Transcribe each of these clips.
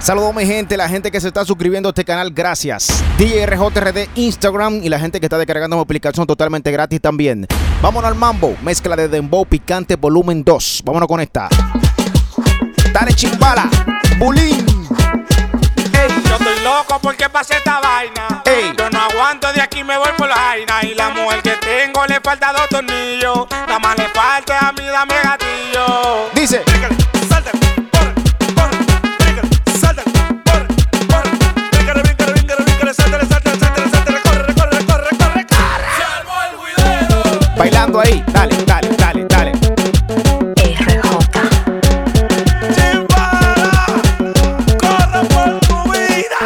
Saludos mi gente, la gente que se está suscribiendo a este canal, gracias. DRJRD Instagram y la gente que está descargando mi aplicación totalmente gratis también. Vámonos al mambo, mezcla de Dembow Picante volumen 2. Vámonos con esta. Dale chimbala, bulín. Yo estoy loco porque pasé esta vaina. Yo no aguanto de aquí, me voy por la vaina. Y la mujer que tengo le falta dos tornillos. Nada más le falta a mí, dame gatillo. Dice. Ahí, dale, dale, dale, dale. Ejemplo. Chimba, corre por tu vida.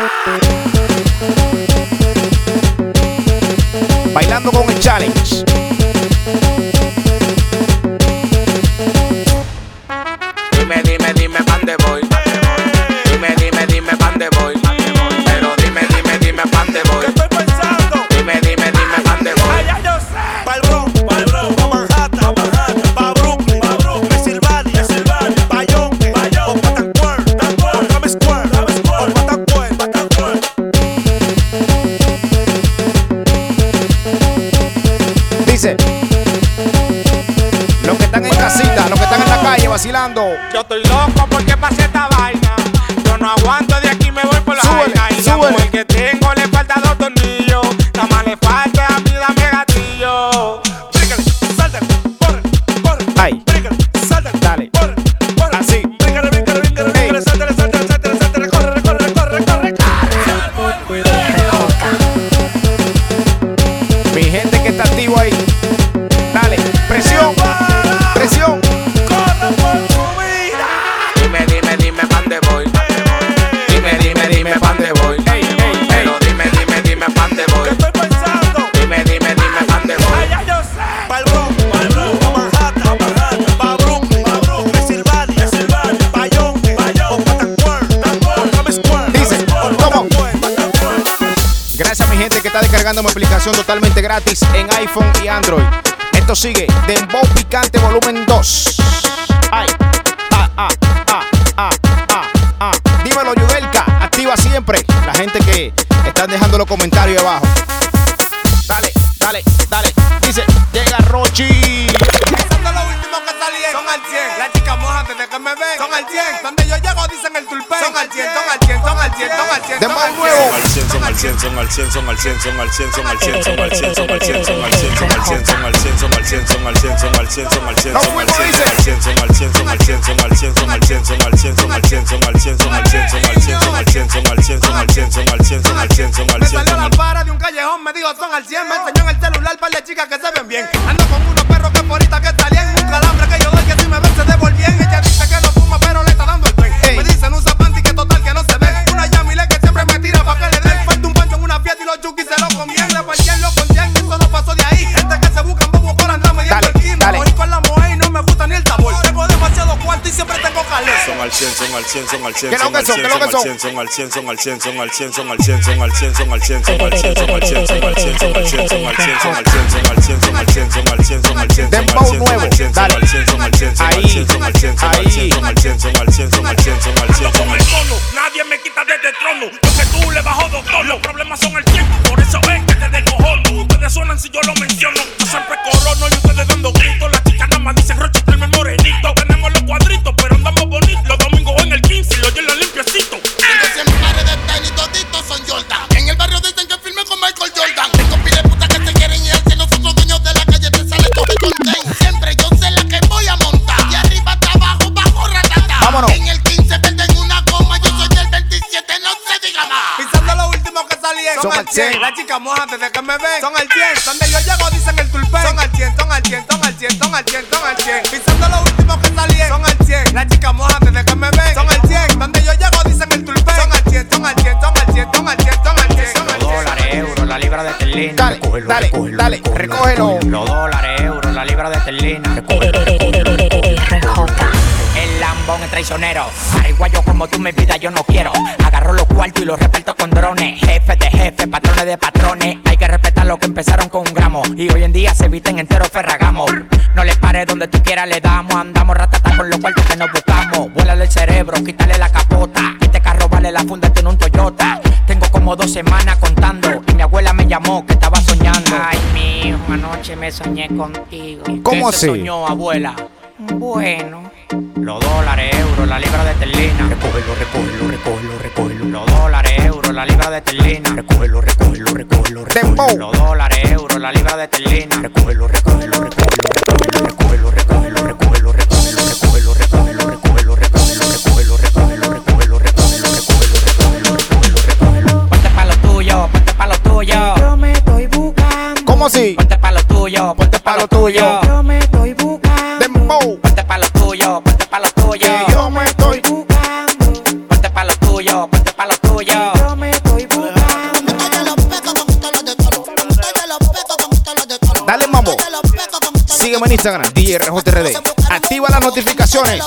Bailando con el challenge. Gratis en iPhone y Android. Esto sigue Dembow Picante Volumen 2. Ay, ah, ah, ah, ah, ah, ah. Dímelo, Yudelka. Activa siempre. La gente que están dejando los comentarios abajo. Dale, dale, dale. Dice, llega Rochi. Son de los últimos que salieron. Son al 100. Las chicas mojan desde que me ven. Son al 100. Donde yo llego dicen el tulpen. Son al 100, son al 100, son al 100, son al 100. Dembow son al 100. nuevo. al 100, son al 100, son al 100, son al 100, son al 100, son al 100, son al 100, son al 100, son al 100, son al 100, son al 100, son al 100, son al 100, son al 100, son al 100, No son al fuimos, 100, dice. son al 100, son al 100, son al 100, son al 100, son al 100, son al 100, son al 100, son al 100, son al 100, son al 100, son al 100, son al 100, son al 100, son al 100, son al 100, son al Me 100, salió la al para de un callejón, me dijo son al 100. Me enseñó en el celular par de chicas que se ven bien. Ando con unos perros que por ahorita que salían. Un calambre que yo doy que si me ven se devolvían. Ella dice que no fuma, pero le y los chukis se lo comían. Le partían, lo contían y eso no pasó de ahí. Gente que se buscan bobo por andar mediando Dale, el con la moe y no me gusta ni el sabor. Tengo demasiado cuarto y siempre tengo calor. son al 100, son al 100, son al 100, ¿Qué son lo que al son? 100, ¿Qué lo que son al 100, son al 100, son al 100, son al 100, son al 100, son al 100, son al 100, son al 100, son al 100, son al 100, son al 100, son al 100, son al 100, son al 100, son al 100, son al 100, son al 100, Dembow nuevo. Dale. Ahí. trono, nadie me quita desde el trono. Yo que le bajo doctor, los problemas son el tiempo, por eso ven que te descojono. Ustedes suenan si yo lo menciono. Siempre salieron. Son al 100. Las chicas mojan desde que me ven. Son al 100. Donde yo llego dicen el tulpen. Son al 100, son al 100, son al 100, son al 100, son al 100. Pisando los últimos que salieron. Son al 100. Las chicas mojan desde que me ven. Son al 100. Donde yo llego dicen el tulpen. Son al 100, son al 100, son al 100, son al 100, son al 100. son al 100. dólares, euros, la libra de esterlina. Dale, recógelo, dale, recógelo, dale, recógelo, recógelo. Los dólares, euros, la libra de esterlina. Recógelo, traicionero. Ariguayo como tú, mi vida yo no quiero. Agarro los cuartos y los reparto con drones. Jefe de jefe, patrones de patrones. Hay que respetar lo que empezaron con un gramo. Y hoy en día se visten entero ferragamo. No le pares donde tú quieras, le damos. Andamos ratata con los cuartos que nos buscamos. Vuélale el cerebro, quítale la capota. Este carro vale la funda, en un Toyota. Tengo como dos semanas contando. Y mi abuela me llamó que estaba soñando. Ay, mi hijo, anoche me soñé contigo. ¿Cómo así? soñó, abuela? Bueno. Los dólares, euros, la libra de terlina. Recógelo, recógelo, recógelo, recógelo. Los dólares, euros, la libra de terlina. Recógelo, recógelo, recógelo, recógelo. Los dólares, euros, la libra de terlina. Recógelo, recógelo, recógelo, recógelo, recógelo, recógelo, recógelo, recógelo, recógelo, recógelo, recógelo, recógelo, recógelo, recógelo, recógelo, recógelo, recógelo, recógelo, recógelo, recógelo. Ponte pa' lo tuyo, ponte pa' lo tuyo. Yo me estoy buscando. ¿Cómo así? Ponte pa' lo tuyo, ponte pa' lo tuyo. Sígueme en Instagram, DJRJRD. Activa las notificaciones.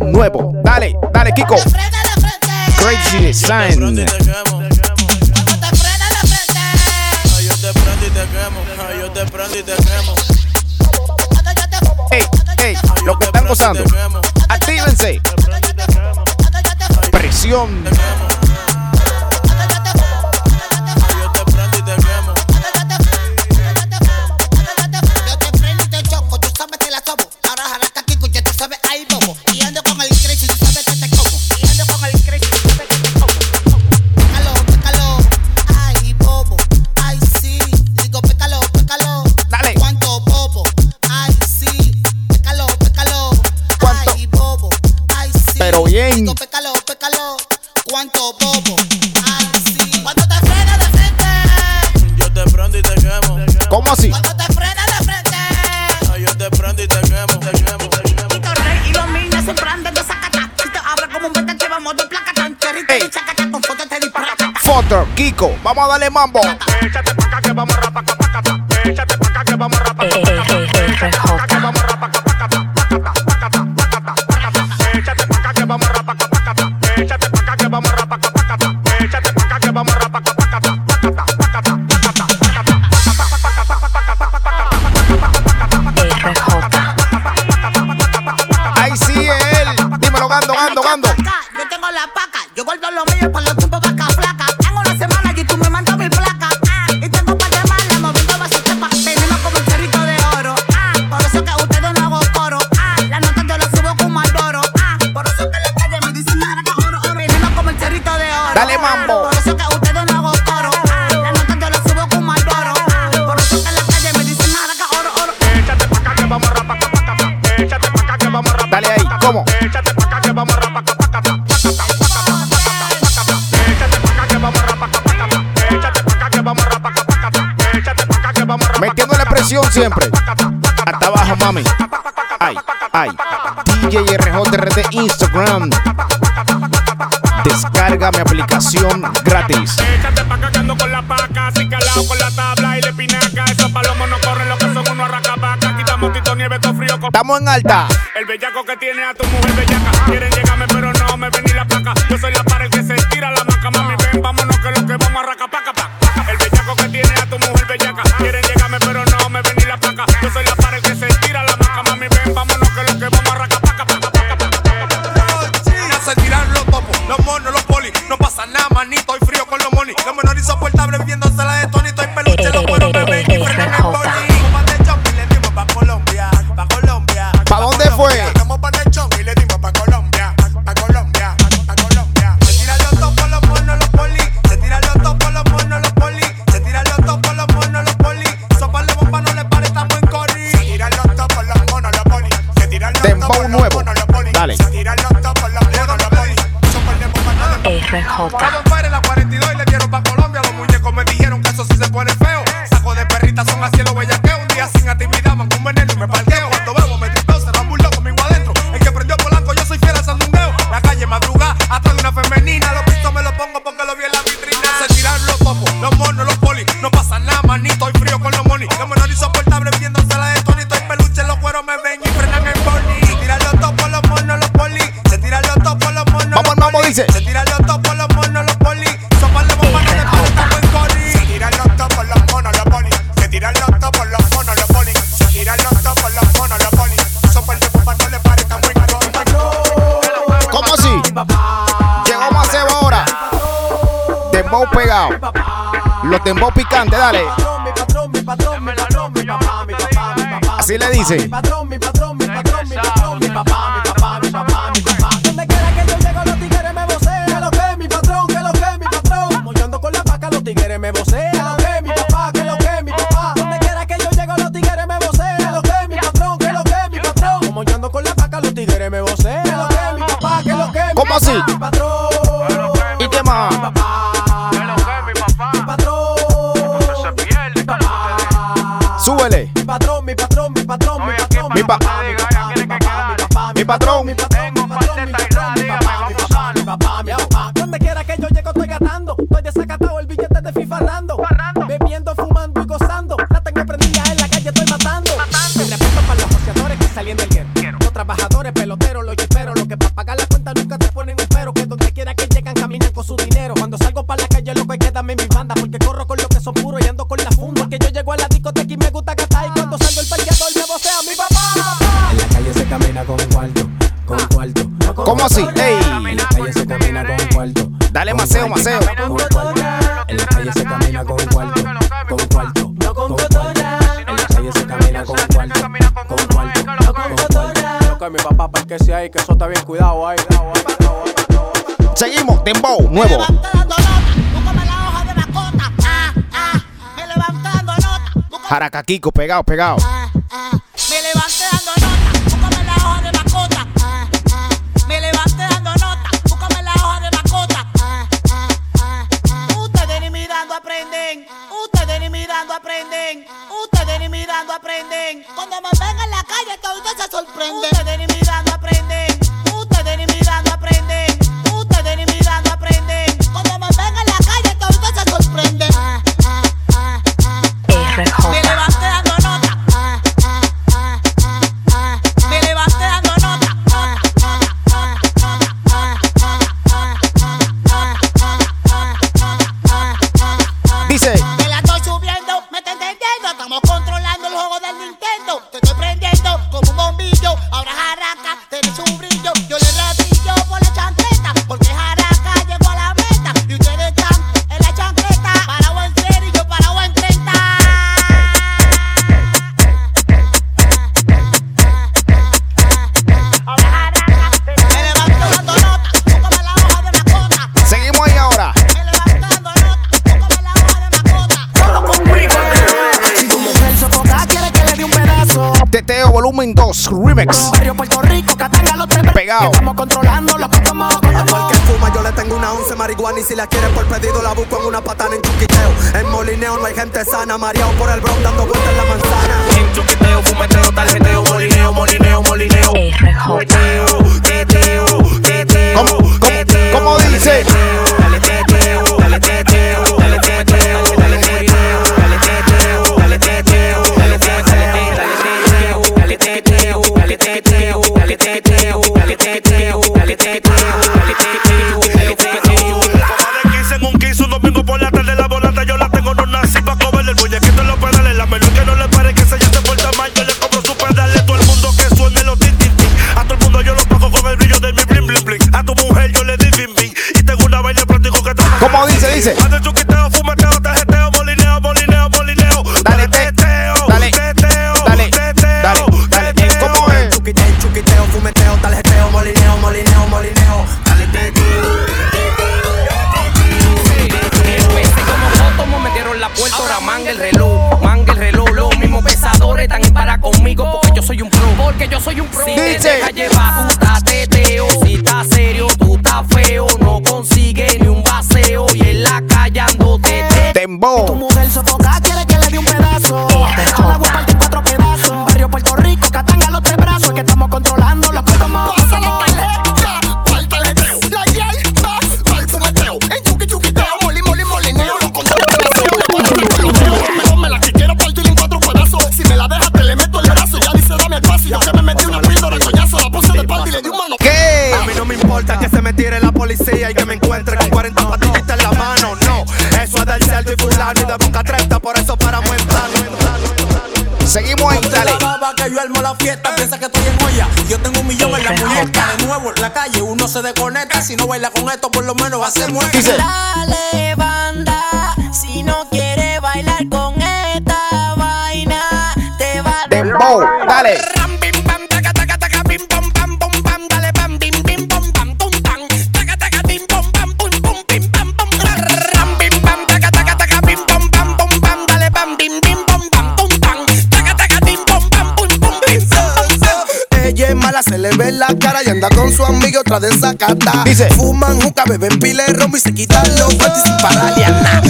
Nuevo. Dale, dale, Kiko. Crazy Design. Yo te prendo y te quemo, yo te prendo y te quemo. están gozando. Actívense. Presión. vamos a darle mambo. siempre. Hasta abajo, mami. Ay, ay. DJ Instagram. Descarga mi aplicación gratis. Quitamos nieve, todo frío. Estamos en alta. El bellaco que tiene a tu mujer bellaca. Quieren pero no me ven ni la. Yo soy la RJ. pegado. Los tembos picantes, dale. Así le dicen. Mi me mi. bien, cuidado ahí. Seguimos, Dembow, nuevo. Jaracaquico, pegado, pegado. Si no baila con esto, por lo menos va a ser muerto. Dice. Dale, banda, si no quiere bailar con esta vaina, te va a Dembow, dale. La cara y anda con su amigo otra de zacata. Dice. Fuman juca, beben pile de romo y se quitan los panties sin nada.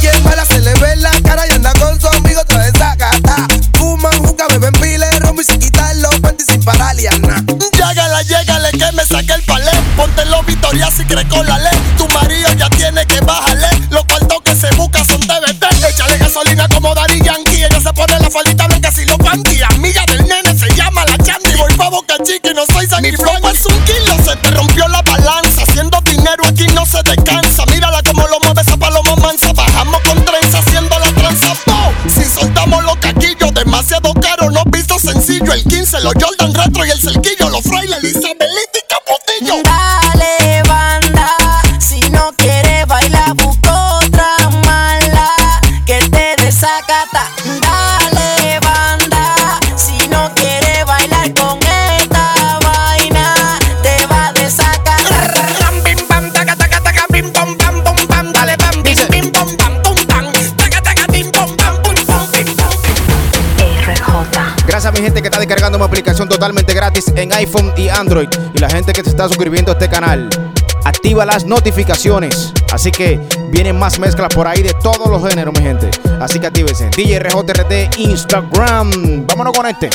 Ella es mala, se le ve la cara y anda con su amigo otra de zacata. Fuman juca, beben pile de romo y se quitan los panties sin nada. Llégale, llégale que me saque el palé. Ponte los Victoria si crees con la ley. Tu marido ya tiene que bajarle. Los cuartos que se busca son TBT. Échale gasolina como Daddy Yankee. Ella se pone la faldita El 15, aplicación totalmente gratis en iPhone y Android. Y la gente que se está suscribiendo a este canal. Activa las notificaciones. Así que vienen más mezclas por ahí de todos los géneros, mi gente. Así que actívense. DJ RJRT Instagram. Vámonos con este.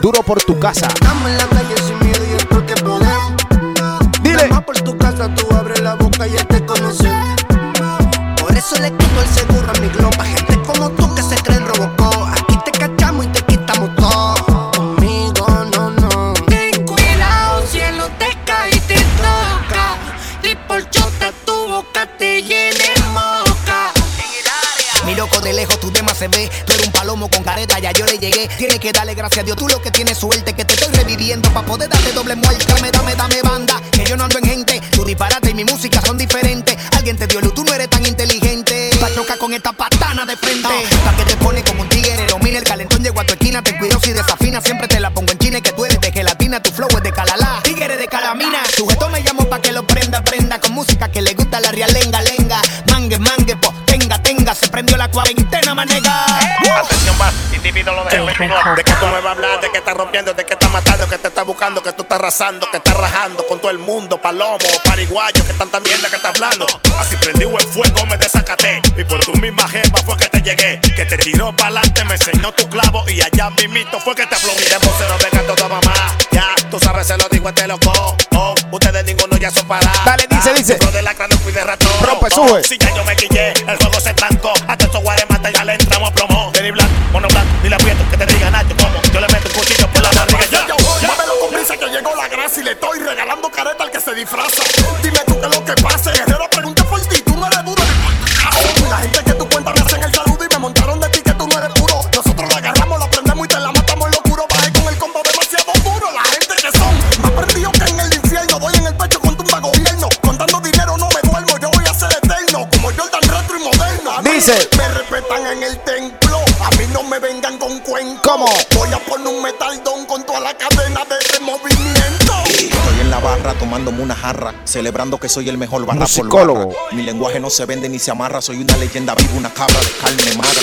Duro por tu casa. En la calle sin miedo y es porque podemos. Dile. Por tu casa, tú abres la boca y ya te conocen. Por eso le quito el seguro llegué. Tienes que darle gracias a Dios, tú lo que tienes suerte. Que te estoy reviviendo para poder darte doble muerte. Dame, dame, dame banda, que yo no ando en gente. Tu disparate y mi música son diferentes. Alguien te dio luz, tú no eres tan inteligente. Pa' chocar con esta patana de frente. Pa' que te pone como un tigre, domina el calentón, llego a tu esquina. Ten cuidado si desafina, siempre te la pongo en china. y Que tú eres de gelatina, tu flow es de calalá. Tigre de calamina, sujeto me llamo pa' que lo prenda, prenda. Con música que le gusta prendió la cuarentena, manega. Atención más, individuo lo rigor. De que tú me vas a hablar, de que estás rompiendo, de que estás matando, que te estás buscando, que tú estás arrasando, que estás rajando con todo el mundo, palomo, pariguayos, que están también de que estás hablando. Así prendí el fuego, me desacaté. Y por tu misma jefa fue que te llegué. Que te tiró pa'lante, me enseñó tu clavo. Y allá mismito fue que te aplaudí. De vocero de canto toda mamá. Ya, tú sabes, se lo digo, este loco. Oh, ustedes ninguno ya son parados. Dale, dice, dice. Pro de la cráneo fui de ratón. Rompe, Oh, sube. Si ya yo me quillé, el juego se estancó. Tomándome una jarra, celebrando que soy el mejor barra barra. Mi lenguaje no se vende ni se amarra, soy una leyenda viva, una cabra de carne magra.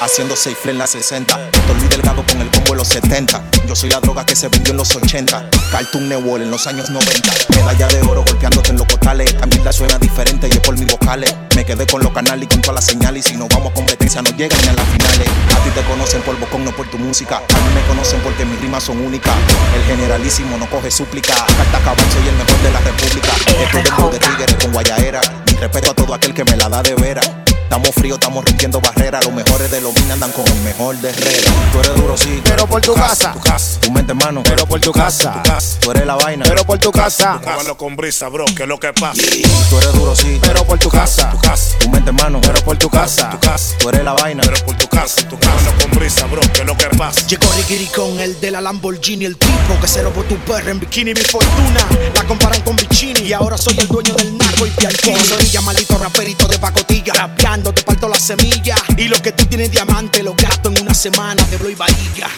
Haciendo seis en la 60, Dolby Delgado con el combo en los 70. Yo soy la droga que se vendió en los 80. Cartoon Network en los años 90. Medalla de oro golpeándote en los cotales. Esta mierda suena diferente y es por mis vocales. Me quedé con los canales y con todas las señales. Y si no vamos a competencia, no llegan ni a las finales. A ti te conocen por bocón, no por tu música. A mí me conocen porque mis rimas son únicas. El generalísimo no coge súplica. Carta cabal, soy el mejor de la república. Estoy de tigres con guayaera. Mi respeto a todo aquel que me la da de veras. Estamos fríos, estamos rompiendo barreras. Los mejores de los andan con el mejor de Herrera. Tú eres duro, sí. Pero por tu casa. Tu casa. Tu mente, hermano. Pero por tu casa. Tú eres la vaina. Pero por tu casa. Hágalo con brisa, bro, que es lo que pasa. Tú eres duro, sí. Pero por tu casa. Tu casa, Tu mente, hermano. Pero por tu casa. tu casa. Tú eres la vaina. Pero por tu casa, tu casa. Con brisa, bro, que es lo que pasa. Llegó Ricky con el de la Lamborghini, el tipo que se robó tu perra en bikini. Mi fortuna la comparan con Bikini y ahora soy el dueño del naco y pialquini. Soy maldito raperito de pacotilla, rapeando te parto la semilla. Y lo que tú tienes diamante lo gasto en una semana de blow y varilla.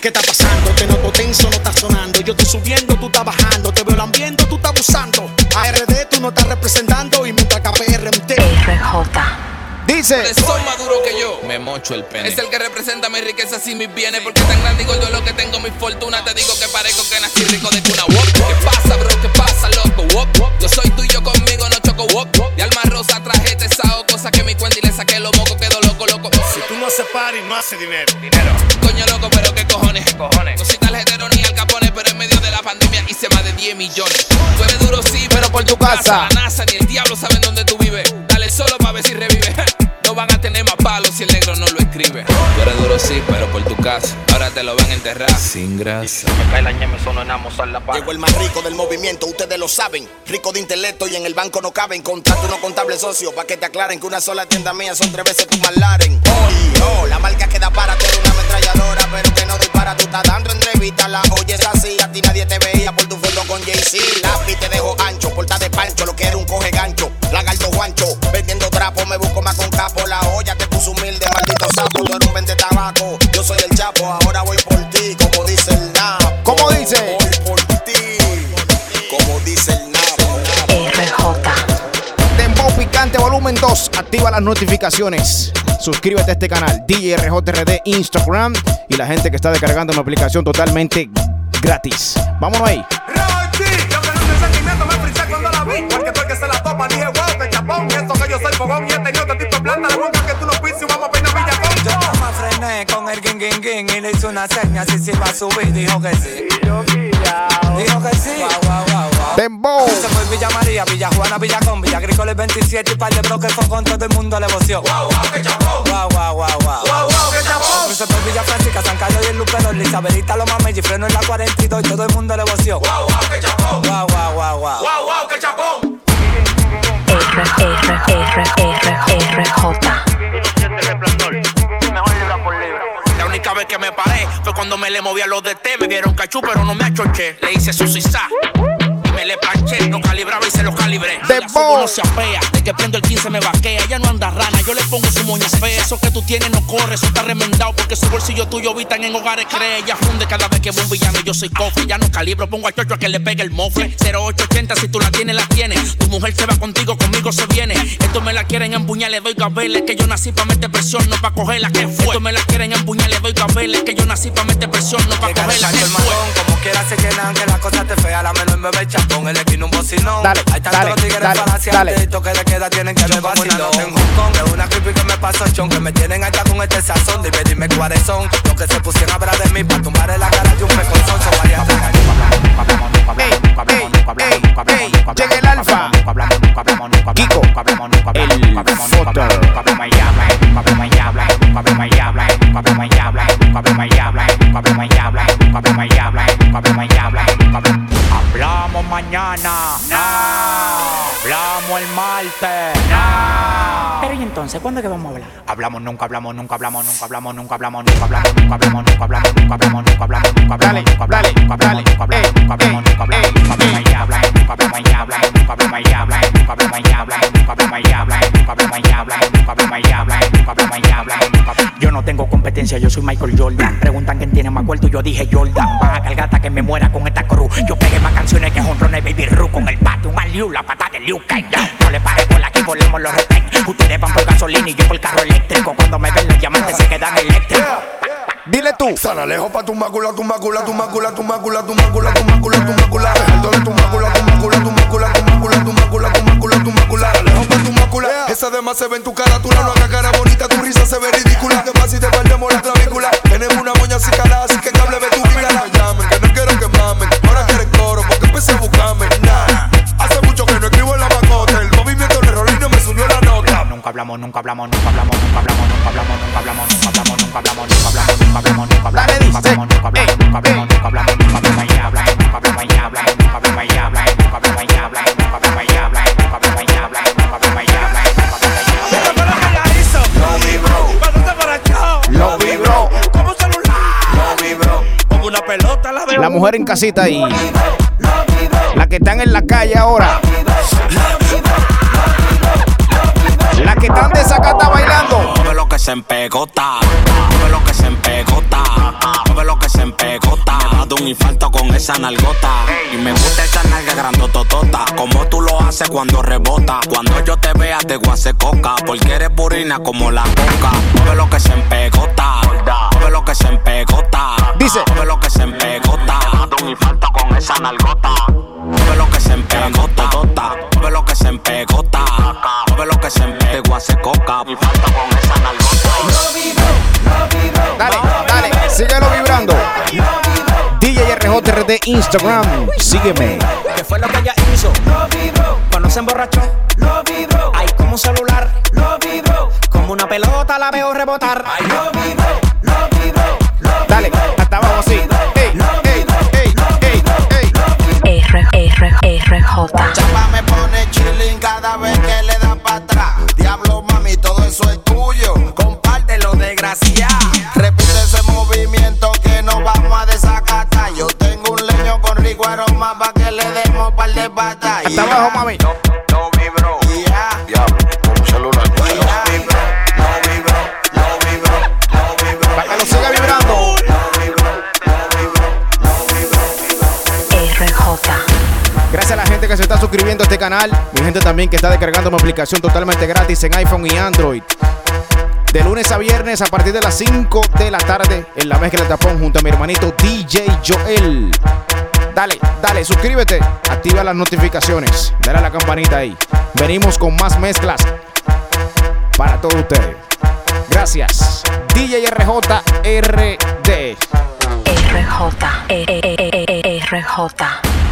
¿Qué está pasando? Te noto tenso, no está sonando. Yo estoy subiendo, tú estás bajando. Te veo lambiendo, tú estás abusando. ARD tú no estás representando y mientras KPRMT. Dice. Soy más duro que yo. Me mocho el pene. Es el que representa mi riqueza y mis bienes. Porque tan grande y gordo lo que tengo, mi fortuna. Te digo que parezco que nací rico de cuna. Wop. ¿Qué pasa, bro? ¿Qué pasa, loco? Yo soy tuyo conmigo, no choco. Wop. De alma rosa traje que mi cuenta y le saqué los mocos. Quedo loco, loco. Si tú no haces party, no haces dinero. Dinero. Coño loco, pero qué cojones. ¿Qué cojones? No soy tarjetero ni al capone, pero en medio de la pandemia hice más de 10 millones. Tú eres duro, sí, pero por tu casa. La NASA ni el diablo saben dónde tú vives. Dale solo pa' ver si revive. Van a tener más palos si el negro no lo escribe. Tú eres duro, sí, pero por tu casa. Ahora te lo van a enterrar. Sin grasa. Me cae la ñeme, sonamos a la paz. Llegó el más rico del movimiento, ustedes lo saben. Rico de intelecto y en el banco no caben. Contrato no contable socio, pa' que te aclaren que una sola tienda mía son tres veces tu malaren. Oh, oh, la marca queda para tener una ametralladora, pero que no dispara. Tú estás dando entrevista, la oyes así. A ti nadie te veía por tu foto con Jay-Z. Lápiz te dejo ancho, porta de pancho, lo que era un coge gancho. Lagarto guancho, vendiendo trapo, me busco más con Activa las notificaciones. Suscríbete a este canal, DJRJRD Instagram y la gente que está descargando mi aplicación totalmente gratis. Vámonos ahí. con el ging ging y le hice una seña si se iba a subir, dijo que sí. Dijo que sí. Dembow. Se fue Villa María, Villa Juana, Villa Con, Villa Agrícola el 27 y par de bloques con todo el mundo le voció. Guau, guau, que chapón. Guau, guau, guau, guau. Wow, wow, qué chapón. Se fue Villa Francisca, San Carlos y el Luperón, Isabelita, los mames y freno en la 42 y todo el mundo le voció. Wow, wow, qué chapón. Guau, guau, guau, guau. Wow, wow, qué chapón. La única vez que me paré fue cuando me le moví a los de T. Me dieron cachú, pero no me achoché. Le hice su sisa. Me le planché, lo calibraba y se lo calibré. Boss. no se apea. De que prendo el 15 me vaquea. Ya no anda rana, yo le pongo su moña fea. Eso que tú tienes no corre, eso está remendado. Porque su bolsillo tuyo habitan en hogares cree. Ella funde cada vez que va un villano y yo soy cofre. Ya no calibro, pongo a chocho a que le pegue el mofle. 0880, si tú la tienes, la tienes. Tu mujer se va contigo, conmigo se viene. Esto me la quieren empuñar, le doy gabeles. Que yo nací pa' meter presión, no pa' cogerla que fue. Esto me la quieren empuñar, le doy gabeles. Que yo nací pa' meter presión, no pa' Llegar cogerla al que fue. como quiera se llenan, que la cosa te fea, la menor me ve chapón, el esquina un bocinón. Dale, Hay tantos dale, tigres dale, falaciantes, dale. y toque de queda tienen que ver vacilón. En Hong Kong, de una creepy que me pasó chon, que me tienen allá con este sazón. Dime, dime cuáles son, los que se pusieron a hablar de mí, pa' tumbar en la cara de un peconzón, son varias Ey, ey, ey, ey. Llega el alfa. Kiko. El foto. Hablamos mañana, hablamos el martes, Pero y entonces, ¿cuándo es que vamos a hablar? Hablamos nunca, hablamos nunca, hablamos nunca, hablamos nunca, hablamos nunca, hablamos nunca, hablamos nunca, hablamos nunca, hablamos nunca, hablamos nunca, hablamos nunca, hablamos nunca, hablamos nunca, hablamos nunca, hablamos Ey, nunca, hablamos ey, nunca, hablamos nunca, hablamos nunca, hablamos nunca, hablamos nunca, hablamos nunca, hablamos nunca, hablamos nunca, hablamos nunca, hablamos nunca, hablamos nunca, hablamos nunca, hablamos nunca, hablamos nunca. Yo no tengo competencia, yo soy Michael Jordan. Preguntan quién tiene más cuarto yo dije Jordan. Vas a cargar hasta que me muera con esta cruz. Yo pegué más canciones que Honron y Baby Ru con el pato, un aliu, la pata de Liu Kang. No le pare por aquí, volvemos los respect. Ustedes van por gasolina y yo por carro eléctrico. Cuando me ven los diamantes se quedan eléctricos. Dile tú. Sala lejos pa' tu mácula, tu mácula, tu mácula, tu mácula, tu mácula, tu mácula, tu mácula. Alto de tu mácula, tu mácula, tu mácula, tu mácula, tu mácula, tu mácula, tu mácula. Sala lejos pa' tu mácula. Esa demás se ve en tu cara, tú no hagas cara bonita, tu risa se ve ridícula. De más si te perdemos la clavícula. Tenemos una moña así calada, así que cable ve tu vida. Que no quiero que nota. nunca hablamos, nunca hablamos, nunca hablamos, nunca hablamos, nunca hablamos, nunca hablamos, nunca hablamos, nunca hablamos, nunca hablamos, nunca hablamos, nunca hablamos, nunca hablamos, nunca hablamos, nunca hablamos, nunca hablamos, nunca hablamos, ya hablamos, nunca hablamos, ya hablamos, nunca hablamos, ya hablamos, nunca hablamos, ya hablamos, nunca hablamos, ya hablamos, nunca hablamos, hablamos, nunca hablamos, hablamos, nunca hablamos, hablamos. Lo vibro. ¿Para para acá? Lo vibró. Como celular. Lo vibro. Como una pelota la veo. La mujer en casita y la que están en la calle ahora. La que están de sacata bailando. Mueve lo que se empegota, mueve lo que se empegota, mueve lo que se empegota. Me ha dado un infarto con esa nalgota. Y me gusta esa nalga grandototota. Como tú lo haces cuando rebota. Cuando yo te vea te hacer coca. Porque eres burina como la coca. Mueve lo que se empegota, mueve lo que se empegota. Dice. Mueve lo que se empegota. Me ha dado un infarto con esa nalgota. Lo se empegota, mueve lo que se empegota. Mueve lo que se empegota. Te hacer coca. Infarto con esa nalgota. Dale, dale, síguelo vibrando. DJ RJR de Instagram. Sígueme. ¿Qué fue lo que ella hizo? Lo vibró. Cuando se emborrachó. Lo vibró. Ay, como un celular. Lo vibró. Como una pelota la veo rebotar. Ay, Chapa me pone chilling cada vez que le da para atrás. Diablo, mami, todo eso es tuyo. Compártelo, desgracia. Repite ese movimiento que nos vamos a desacatar. Yo tengo un leño con rico aroma para que le demos par de patas. Hasta abajo, mami. Canal. Mi gente también que está descargando mi aplicación totalmente gratis en iPhone y Android. De lunes a viernes a partir de las 5 de la tarde en la mezcla de tapón junto a mi hermanito DJ Joel. Dale, dale, suscríbete, activa las notificaciones, dale a la campanita ahí. Venimos con más mezclas para todos ustedes. Gracias. DJ RJ RD. RJ. E, E, E, RJ.